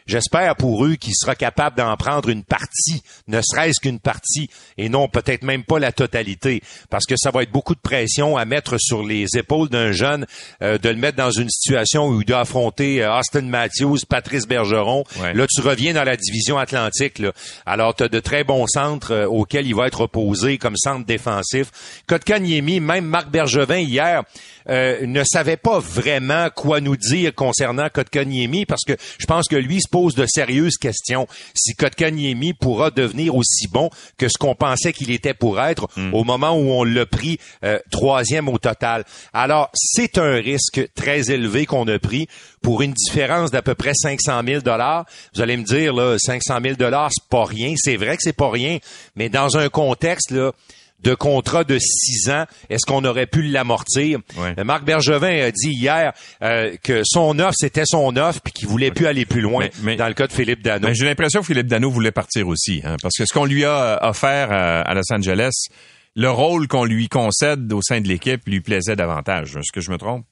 J'espère pour eux qu'il sera capable d'en prendre une partie, ne serait-ce qu'une partie, et non peut-être même pas la totalité, parce que ça va être beaucoup de pression à mettre sur les épaules d'un jeune, euh, de le mettre dans une situation où il doit affronter euh, Austin Matthews, Patrice Bergeron. Là, tu reviens dans la division atlantique. Là. Alors, tu as de très bons centres euh, auxquels il va être opposé comme centre défensif. Kotkaniemi, même Marc Bergevin hier, euh, ne savait pas vraiment quoi nous dire concernant Kotkaniemi parce que je pense que lui se pose de sérieuses questions. Si Kotkaniemi pourra devenir aussi bon que ce qu'on pensait qu'il était pour être hmm. au moment où on l'a pris euh, troisième au total. Alors, c'est un risque très élevé qu'on a pris pour une différence d'à peu près 500 000 dollars. Vous allez me dire, là, 500 000 dollars, c'est pas rien. C'est vrai que c'est pas rien, mais dans un contexte, là, de contrat de six ans, est-ce qu'on aurait pu l'amortir? Euh, Marc Bergevin a dit hier euh, que son offre, c'était son offre, puis qu'il voulait plus aller plus loin dans le cas de Philippe Dano. J'ai l'impression que Philippe Dano voulait partir aussi, hein, parce que ce qu'on lui a euh, offert à, Los Angeles, le rôle qu'on lui concède au sein de l'équipe lui plaisait davantage. Est-ce que je me trompe?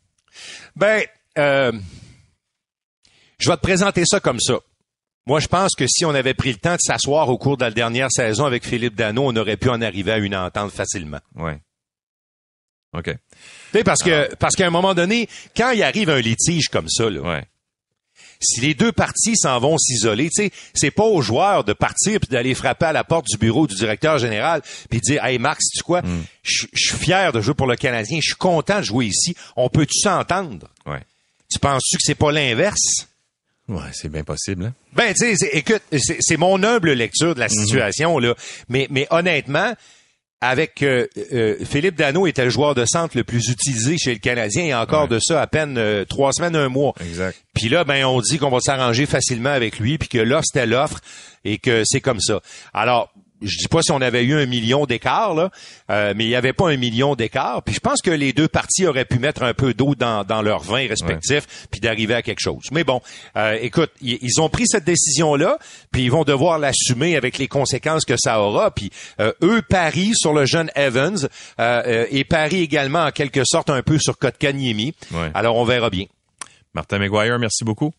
Ben, je vais te présenter ça comme ça. Moi, je pense que si on avait pris le temps de s'asseoir au cours de la dernière saison avec Philippe Dano, on aurait pu en arriver à une entente facilement. Oui. OK. Tu sais, parce que, parce qu'à un moment donné, quand il arrive un litige comme ça, là, si les deux parties s'en vont s'isoler, tu sais, c'est pas aux joueurs de partir puis d'aller frapper à la porte du bureau du directeur général puis dire "Hey Max, tu quoi? Mm. Je suis fier de jouer pour le Canadien, je suis content de jouer ici. On peut-tu s'entendre? Ouais. Tu penses-tu que c'est pas l'inverse? Ouais, c'est bien possible. Hein? Ben, tu sais, écoute, c'est mon humble lecture de la mm-hmm. situation là, mais mais honnêtement, avec euh, euh, Philippe Dano était le joueur de centre le plus utilisé chez le Canadien a encore de ça à peine euh, trois semaines, un mois. Exact. Puis là, ben on dit qu'on va s'arranger facilement avec lui, puis que là c'était l'offre et que c'est comme ça. Alors je dis pas si on avait eu un million d'écart là, euh, mais il n'y avait pas un million d'écart. Puis je pense que les deux parties auraient pu mettre un peu d'eau dans, dans leur vin respectif, puis d'arriver à quelque chose. Mais bon, euh, écoute, ils, ont pris cette décision là, puis ils vont devoir l'assumer avec les conséquences que ça aura. Puis euh, eux parient sur le jeune Evans et parient également en quelque sorte un peu sur Kotkaniemi. Alors on verra bien. Martin McGuire, merci beaucoup.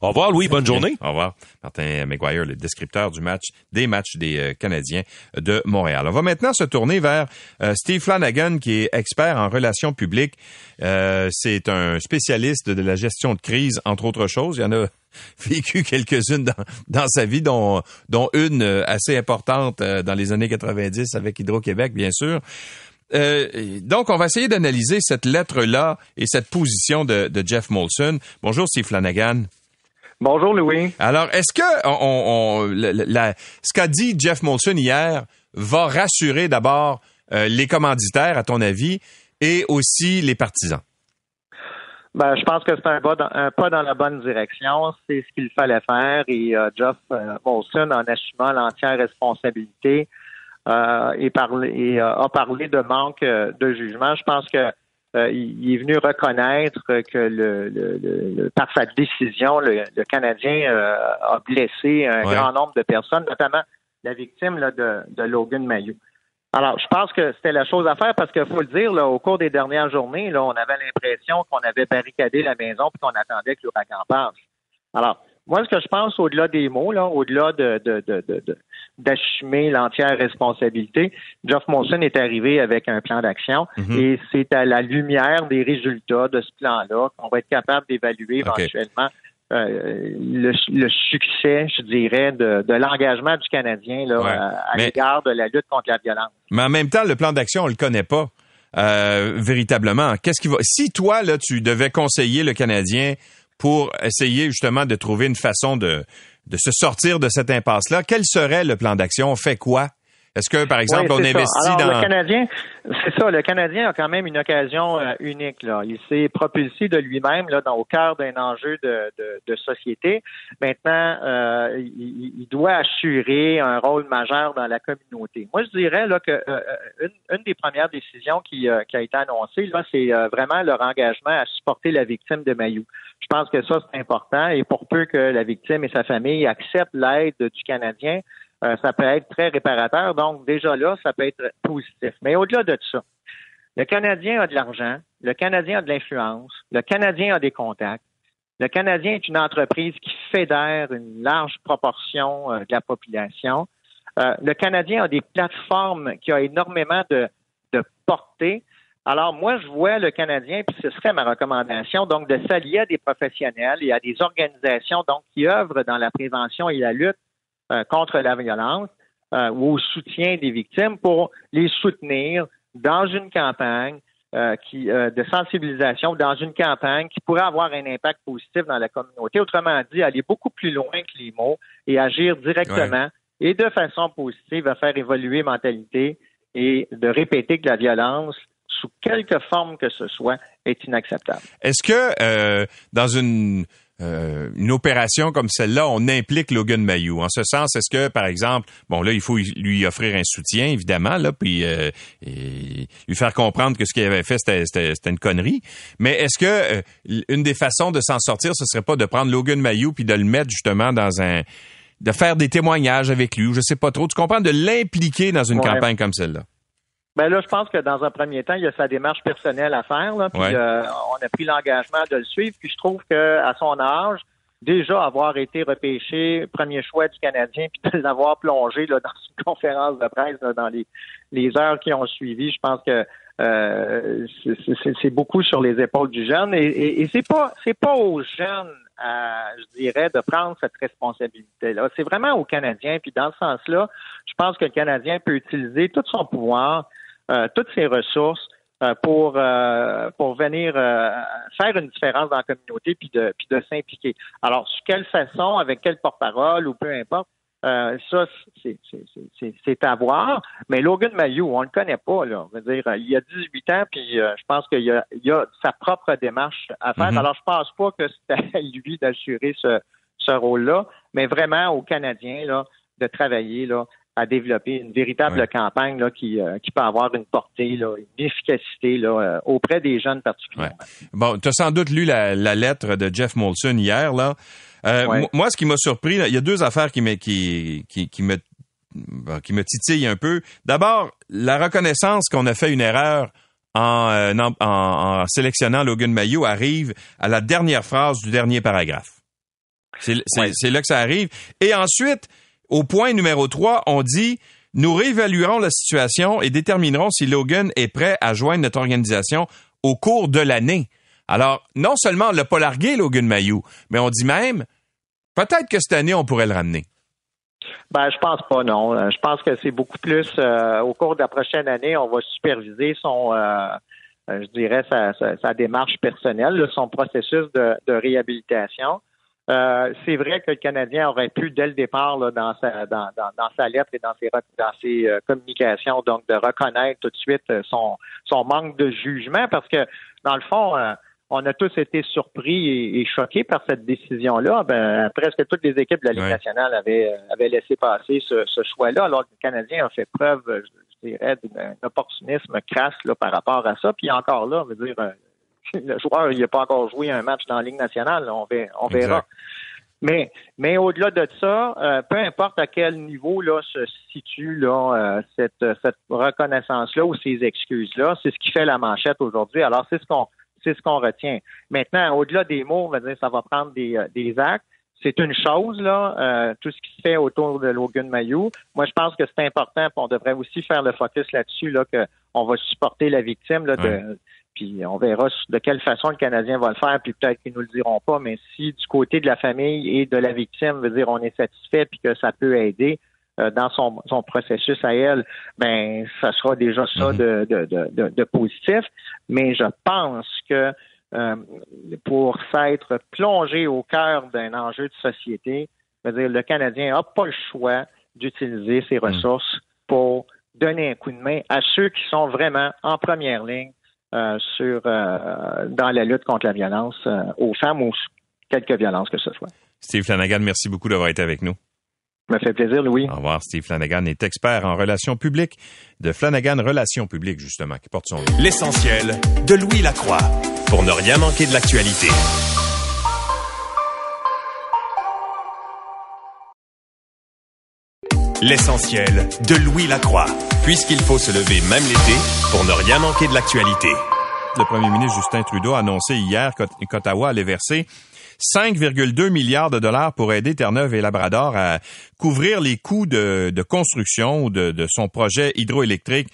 Au revoir, Louis. Bonne journée. Au revoir. Martin McGuire, le descripteur du match, des matchs des euh, Canadiens de Montréal. On va maintenant se tourner vers euh, Steve Flanagan, qui est expert en relations publiques. Euh, c'est un spécialiste de la gestion de crise, entre autres choses. Il y en a vécu quelques-unes dans, dans sa vie, dont, dont une assez importante dans les années 90 avec Hydro-Québec, bien sûr. donc, on va essayer d'analyser cette lettre-là et cette position de, de Jeff Molson. Bonjour, Steve Flanagan. Bonjour Louis. Alors, est-ce que on, ce qu'a dit Jeff Molson hier va rassurer d'abord euh, les commanditaires, à ton avis, et aussi les partisans? Ben, je pense que c'est un, pas dans la bonne direction. C'est ce qu'il fallait faire et euh, Jeff euh, Molson, en assumant l'entière responsabilité, et, et a parlé de manque de jugement. Je pense que euh, il est venu reconnaître que le, par sa décision, le, Canadien euh, a blessé un grand nombre de personnes, notamment la victime de, Logan Mayou. Alors, je pense que c'était la chose à faire parce qu'il faut le dire, au cours des dernières journées, là, on avait l'impression qu'on avait barricadé la maison et qu'on attendait que l'ouragan passe. Alors, moi, ce que je pense au-delà des mots, là, au-delà de, d'assumer l'entière responsabilité, Geoff Monson est arrivé avec un plan d'action mhm. et c'est à la lumière des résultats de ce plan-là qu'on va être capable d'évaluer éventuellement euh, le, succès, je dirais, de, l'engagement du Canadien là, à, l'égard de la lutte contre la violence. Mais en même temps, le plan d'action, on le connaît pas. Euh, véritablement. Qu'est-ce qui va Si toi là tu devais conseiller le Canadien pour essayer justement de trouver une façon de, de se sortir de cette impasse-là. Quel serait le plan d'action? On fait quoi? Est-ce que, par exemple, on investit dans... Le Canadien, c'est ça, le Canadien a quand même une occasion euh, unique. Là. Il s'est propulsé de lui-même là, dans, au cœur d'un enjeu de, de, société. Maintenant, euh, il, doit assurer un rôle majeur dans la communauté. Moi, je dirais là, que euh, une, une, des premières décisions qui, qui a été annoncée, là, c'est vraiment leur engagement à supporter la victime de Mayou. Je pense que ça, c'est important et pour peu que la victime et sa famille acceptent l'aide du Canadien, euh, ça peut être très réparateur. Donc, déjà là, ça peut être positif. Mais au-delà de ça, le Canadien a de l'argent, le Canadien a de l'influence, le Canadien a des contacts. Le Canadien est une entreprise qui fédère une large proportion euh, de la population. Euh, le Canadien a des plateformes qui ont énormément de, de portée. Alors, moi, je vois le Canadien, puis ce serait ma recommandation, donc de s'allier à des professionnels et à des organisations donc qui œuvrent dans la prévention et la lutte euh, contre la violence euh, ou au soutien des victimes pour les soutenir dans une campagne euh, qui, de sensibilisation, dans une campagne qui pourrait avoir un impact positif dans la communauté. Autrement dit, aller beaucoup plus loin que les mots et agir directement et de façon positive à faire évoluer mentalité et de répéter que la violence sous quelque forme que ce soit, est inacceptable. Est-ce que dans une euh, une opération comme celle-là, on implique Logan Mayou. En ce sens, est-ce que, par exemple, bon là, il faut lui offrir un soutien, évidemment, là, puis euh, lui faire comprendre que ce qu'il avait fait, c'était une connerie. Mais est-ce que euh, une des façons de s'en sortir, ce serait pas de prendre Logan Mayou puis de le mettre justement dans un de faire des témoignages avec lui, ou je sais pas trop. Tu comprends? De l'impliquer dans une campagne comme celle-là. Ben là, je pense que dans un premier temps, il y a sa démarche personnelle à faire. Là, puis euh, on a pris l'engagement de le suivre. Puis je trouve que à son âge, déjà avoir été repêché premier choix du Canadien, puis de l'avoir plongé là, dans une conférence de presse dans les, les heures qui ont suivi, je pense que euh, c'est beaucoup sur les épaules du jeune. Et, et, et c'est pas c'est pas aux jeunes je dirais, de prendre cette responsabilité-là. C'est vraiment au Canadien, puis dans ce sens-là, je pense que le Canadien peut utiliser tout son pouvoir, toutes ses ressources euh, pour euh, pour venir faire une différence dans la communauté puis de puis de s'impliquer. Alors, sur quelle façon, avec quel porte-parole ou peu importe, euh, ça, c'est à voir. Mais Logan Mayou, on le connaît pas. Là. Je veux dire, il y a 18 ans, puis euh, je pense qu'il y a, il a sa propre démarche à faire. Mm-hmm. Alors, je pense pas que c'est à lui d'assurer ce, ce rôle-là, mais vraiment aux Canadiens là, de travailler là, à développer une véritable campagne là, qui, euh, qui peut avoir une portée, là, une efficacité là, auprès des jeunes particulièrement. Bon, tu as sans doute lu la, la lettre de Jeff Molson hier. là. Euh, moi, ce qui m'a surpris, il y a deux affaires qui me, qui, qui, qui me, qui me titillent un peu. D'abord, la reconnaissance qu'on a fait une erreur en, euh, en, en, sélectionnant Logan Mayo arrive à la dernière phrase du dernier paragraphe. C'est là que ça arrive. Et ensuite, au point numéro 3, on dit nous réévaluerons la situation et déterminerons si Logan est prêt à joindre notre organisation au cours de l'année. Alors, non seulement on l'a pas largué, Logan Mayou, mais on dit même, peut-être que cette année, on pourrait le ramener. Ben, je pense pas, non. Euh, je pense que c'est beaucoup plus euh, au cours de la prochaine année, on va superviser son, euh, sa, démarche personnelle, son processus de, réhabilitation. C'est vrai que le Canadien aurait pu, dès le départ, dans, sa, dans, sa lettre et dans ses, dans ses communications, donc de reconnaître tout de suite son, son manque de jugement, parce que, dans le fond, on a tous été surpris et, choqués par cette décision-là. Ben, presque toutes les équipes de la Ligue nationale avaient, euh, avaient, laissé passer ce, choix-là, alors que le Canadien a fait preuve, je dirais, d'un opportunisme crasse là, par rapport à ça. Puis encore là, veut dire, euh, le joueur, il n'a pas encore joué un match dans la Ligue nationale, on, verra. Mais, mais au-delà de ça, euh, peu importe à quel niveau là se situe là cette, cette reconnaissance-là ou ces excuses-là, c'est ce qui fait la manchette aujourd'hui. Alors c'est ce qu'on c'est ce qu'on retient. Maintenant, au-delà des mots, on va dire ça va prendre des, euh, des actes. C'est une chose, là, euh, tout ce qui se fait autour de Logan Mayou. Moi, je pense que c'est important, on devrait aussi faire le focus là-dessus, là, qu'on va supporter la victime, là, de, puis on verra de quelle façon le Canadien va le faire, puis peut-être qu'ils nous le diront pas, mais si du côté de la famille et de la victime, veut dire on est satisfait puis que ça peut aider, euh, dans son, son, processus à elle, ben ça sera déjà ça mhm. de, de, de, de, positif. Mais je pense que euh, pour s'être plongé au cœur d'un enjeu de société, dire, le Canadien n'a pas le choix d'utiliser ses mhm. ressources pour donner un coup de main à ceux qui sont vraiment en première ligne sur dans la lutte contre la violence aux femmes ou quelque violence que ce soit. Steve Flanagan, merci beaucoup d'avoir été avec nous. Ça me fait plaisir, Louis. Au revoir. Steve Flanagan est expert en relations publiques de Flanagan Relations publiques, justement, qui porte son nom. L'essentiel de Louis Lacroix pour ne rien manquer de l'actualité. L'essentiel de Louis Lacroix, puisqu'il faut se lever même l'été pour ne rien manquer de l'actualité. Le premier ministre Justin Trudeau a annoncé hier qu'Ottawa allait verser 5,2 milliards de dollars pour aider Terre-Neuve et Labrador à couvrir les coûts de, construction de, de son projet hydroélectrique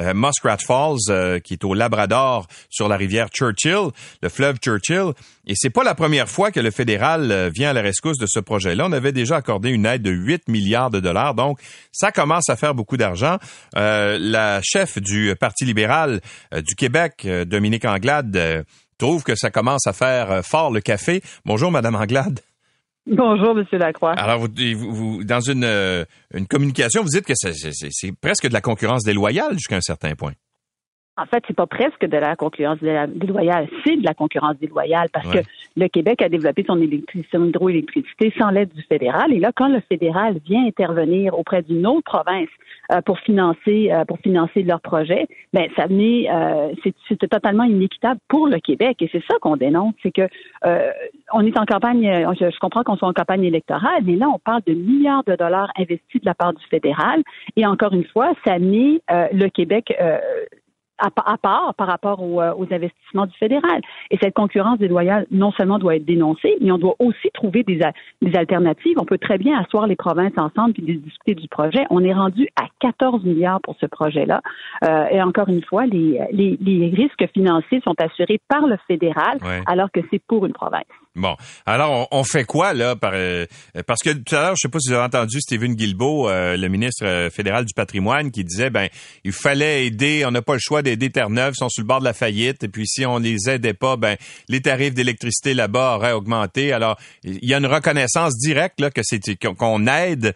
euh, Muskrat Falls, euh, qui est au Labrador sur la rivière Churchill, le fleuve Churchill. Et c'est pas la première fois que le fédéral euh, vient à la rescousse de ce projet-là. On avait déjà accordé une aide de 8 milliards de dollars, donc ça commence à faire beaucoup d'argent. la chef du Parti libéral du Québec, Dominique Anglade, trouve que ça commence à faire euh, fort le café. Bonjour, Madame Anglade. Bonjour, Monsieur Lacroix. Alors, vous, vous dans une, euh, une communication, vous dites que c'est presque de la concurrence déloyale jusqu'à un certain point. En fait, c'est pas presque de la concurrence déloyale, c'est de la concurrence déloyale parce que le Québec a développé son, son hydroélectricité sans l'aide du fédéral. Et là, quand le fédéral vient intervenir auprès d'une autre province euh, pour financer euh, pour financer leur projet, ben ça venait euh, c'est totalement inéquitable pour le Québec. Et c'est ça qu'on dénonce, c'est que on est en campagne. Je, je comprends qu'on soit en campagne électorale, mais là, on parle de milliards de dollars investis de la part du fédéral. Et encore une fois, ça met le Québec à, part par rapport euh, aux, investissements du fédéral. Et cette concurrence déloyale, non seulement doit être dénoncée, mais on doit aussi trouver des, des alternatives. On peut très bien asseoir les provinces ensemble puis discuter du projet. On est rendu à 14 milliards pour ce projet-là. Euh, et encore une fois, les, les, les, risques financiers sont assurés par le fédéral, alors que c'est pour une province. Bon, alors on, fait quoi là par, euh, parce que tout à l'heure, je sais pas si vous avez entendu Stephen Guilbeault, euh, le ministre euh, fédéral du patrimoine, qui disait ben il fallait aider, on n'a pas le choix d'aider Terre-Neuve, ils sont sur le bord de la faillite, et puis si on les aidait pas, ben les tarifs d'électricité là-bas auraient augmenté. Alors il y a une reconnaissance directe là que c'est qu'on aide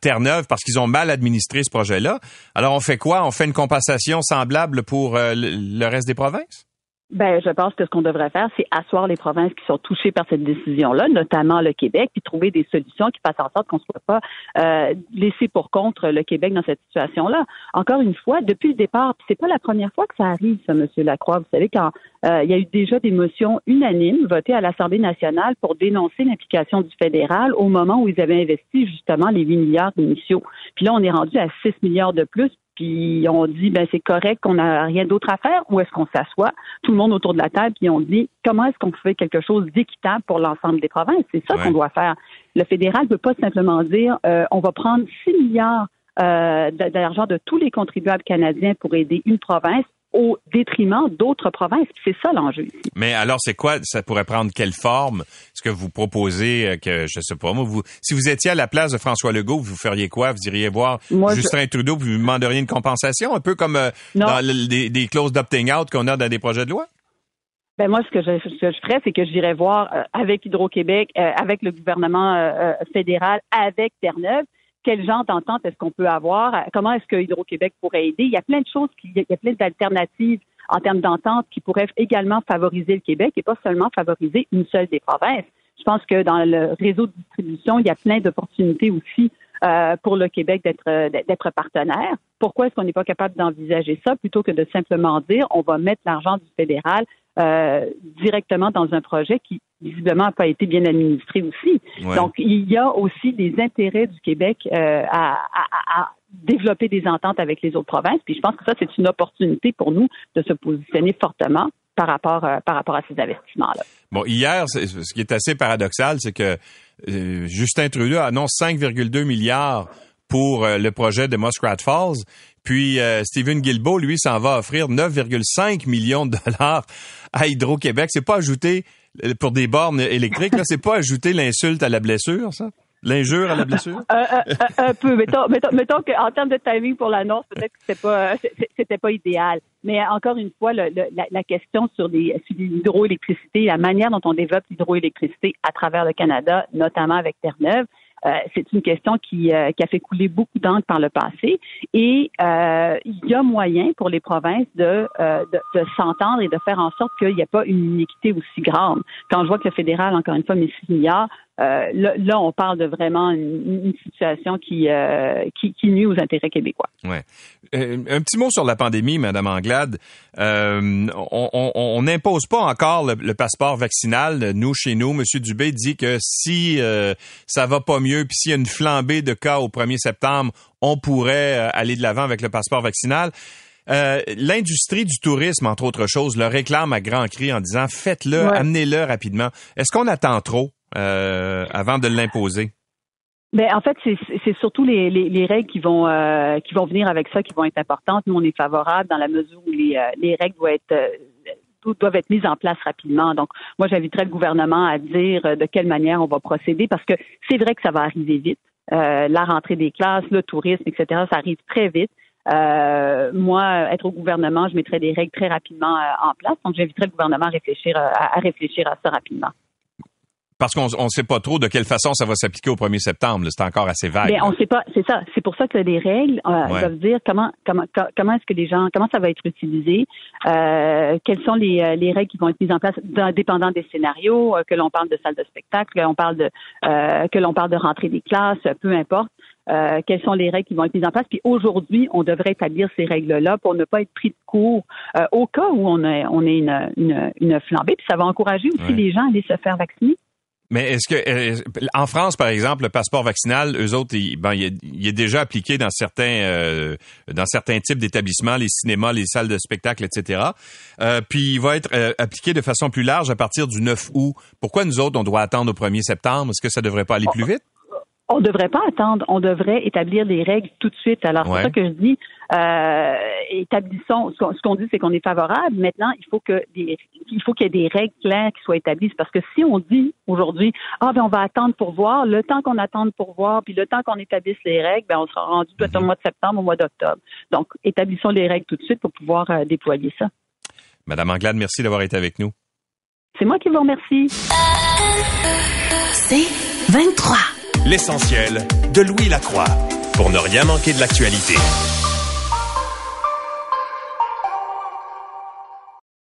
Terre-Neuve parce qu'ils ont mal administré ce projet-là. Alors on fait quoi? On fait une compensation semblable pour le reste des provinces? Ben, je pense que ce qu'on devrait faire, c'est asseoir les provinces qui sont touchées par cette décision-là, notamment le Québec, puis trouver des solutions qui fassent en sorte qu'on ne soit pas euh, laissé pour contre le Québec dans cette situation-là. Encore une fois, depuis le départ, c'est pas la première fois que ça arrive, ça, Monsieur Lacroix. Vous savez, quand euh, il y a eu déjà des motions unanimes votées à l'Assemblée nationale pour dénoncer l'implication du fédéral au moment où ils avaient investi justement les 8 milliards initiaux. Puis là, on est rendu à 6 milliards de plus puis on dit ben c'est correct qu'on n'a rien d'autre à faire ou est-ce qu'on s'assoit? Tout le monde autour de la table puis on dit comment est-ce qu'on fait quelque chose d'équitable pour l'ensemble des provinces? C'est ça qu'on doit faire. Le fédéral ne peut pas simplement dire euh, on va prendre 6 milliards euh, d'argent de tous les contribuables canadiens pour aider une province au détriment d'autres provinces. C'est ça l'enjeu. Mais alors, c'est quoi? Ça pourrait prendre quelle forme? Est-ce que vous proposez euh, que, je sais pas, moi, vous, si vous étiez à la place de François Legault, vous feriez quoi? Vous iriez voir Justin Trudeau, vous lui demanderiez une compensation, un peu comme euh, dans des, clauses d'opting out qu'on a dans des projets de loi? Ben moi, ce que je, ce que je ferais, c'est que j'irais voir euh, avec Hydro-Québec, avec le gouvernement fédéral, avec Terre-Neuve, quel genre d'entente est-ce qu'on peut avoir? Comment est-ce que Hydro-Québec pourrait aider? Il y a plein de choses, il y a plein d'alternatives en termes d'entente qui pourraient également favoriser le Québec et pas seulement favoriser une seule des provinces. Je pense que dans le réseau de distribution, il y a plein d'opportunités aussi euh, pour le Québec d'être d'être partenaire. Pourquoi est-ce qu'on n'est pas capable d'envisager ça? Plutôt que de simplement dire on va mettre l'argent du fédéral euh, directement dans un projet qui visiblement n'a pas été bien administré aussi. Donc, il y a aussi des intérêts du Québec euh, à, à, à, développer des ententes avec les autres provinces. Puis je pense que ça, c'est une opportunité pour nous de se positionner fortement par rapport, euh, par rapport à ces investissements-là. Bon, hier, ce qui est assez paradoxal, c'est que Justin Trudeau annonce 5,2 milliards pour le projet de Muskrat Falls. Puis Stephen Guilbeault, lui, s'en va offrir 9,5 millions de dollars à Hydro-Québec. C'est pas ajouté euh, pour des bornes électriques, c'est pas ajouter l'insulte à la blessure, ça? L'injure à la blessure? Euh, euh, un peu. Mettons, mettons, qu'en termes de timing pour l'annonce, peut-être que c'était pas, pas idéal. Mais encore une fois, le, la, la, question sur l'hydroélectricité, la manière dont on développe l'hydroélectricité à travers le Canada, notamment avec Terre-Neuve, euh, c'est une question qui, euh, qui, a fait couler beaucoup d'encre par le passé et euh, il y a moyen pour les provinces de, de, de s'entendre et de faire en sorte qu'il n'y ait pas une inéquité aussi grande. Quand je vois que le fédéral, encore une fois, met 6 milliards, euh, là, on parle de vraiment une, situation qui, euh, qui, qui, nuit aux intérêts québécois. Ouais. Euh, un petit mot sur la pandémie, Madame Anglade. on n'impose pas encore le, passeport vaccinal. Nous, chez nous, Monsieur Dubé dit que si ça va pas mieux, puis s'il y a une flambée de cas au 1er septembre, on pourrait aller de l'avant avec le passeport vaccinal. L'industrie du tourisme, entre autres choses, le réclame à grands cris en disant faites-le, amenez-le rapidement. Est-ce qu'on attend trop? Euh, avant de l'imposer? Ben, en fait, c'est surtout les, les, règles qui vont euh, qui vont venir avec ça qui vont être importantes. Nous, on est favorable dans la mesure où les, euh, les règles doivent être doivent être mises en place rapidement. Donc, moi, j'inviterais le gouvernement à dire de quelle manière on va procéder parce que c'est vrai que ça va arriver vite. la rentrée des classes, le tourisme, etc., ça arrive très vite. moi, être au gouvernement, je mettrais des règles très rapidement en place. Donc, j'inviterais le gouvernement à réfléchir à réfléchir à ça rapidement. Parce qu'on ne sait pas trop de quelle façon ça va s'appliquer au 1er septembre. C'est encore assez vague. Mais on sait pas, c'est ça. C'est pour ça que les règles euh, doivent dire comment comment comment est-ce que les gens comment ça va être utilisé, euh, quelles sont les, euh, les, règles qui vont être mises en place, dépendant des scénarios, euh, que l'on parle de salle de spectacle, que l'on parle de que l'on parle de rentrée des classes, peu importe. quelles sont les règles qui vont être mises en place. Puis aujourd'hui, on devrait établir ces règles-là pour ne pas être pris de court au cas où on a on est une, une, une flambée. Puis ça va encourager aussi les gens à aller se faire vacciner. Mais est-ce que euh, en France, par exemple, le passeport vaccinal, eux autres, il, ben, il, est, déjà appliqué dans certains euh, dans certains types d'établissements, les cinémas, les salles de spectacle, etc. Euh, puis il va être appliqué de façon plus large à partir du 9 août. Pourquoi nous autres, on doit attendre au 1er septembre? Est-ce que ça devrait pas aller plus vite on ne devrait pas attendre, on devrait établir des règles tout de suite. Alors, c'est ça que je dis, euh, établissons, ce qu'on dit, c'est qu'on est favorable. Maintenant, il faut que des, il faut qu'il y ait des règles claires qui soient établies. Parce que si on dit aujourd'hui, ah ben on va attendre pour voir, le temps qu'on attende pour voir, puis le temps qu'on établisse les règles, ben on sera rendu peut-être au mois de septembre, au mois d'octobre. Donc, établissons les règles tout de suite pour pouvoir euh, déployer ça. Madame Anglade, merci d'avoir été avec nous. C'est moi qui vous remercie. C'est 23. L'essentiel de Louis Lacroix pour ne rien manquer de l'actualité.